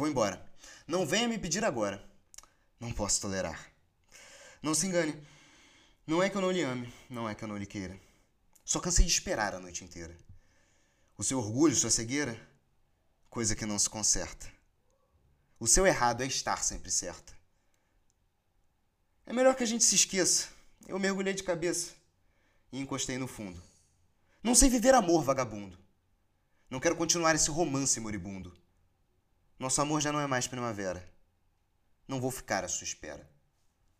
Vou embora. Não venha me pedir agora. Não posso tolerar. Não se engane. Não é que eu não lhe ame, não é que eu não lhe queira. Só cansei de esperar a noite inteira. O seu orgulho, sua cegueira, coisa que não se conserta. O seu errado é estar sempre certa. É melhor que a gente se esqueça. Eu mergulhei de cabeça e encostei no fundo. Não sei viver amor, vagabundo. Não quero continuar esse romance moribundo. Nosso amor já não é mais primavera. Não vou ficar à sua espera.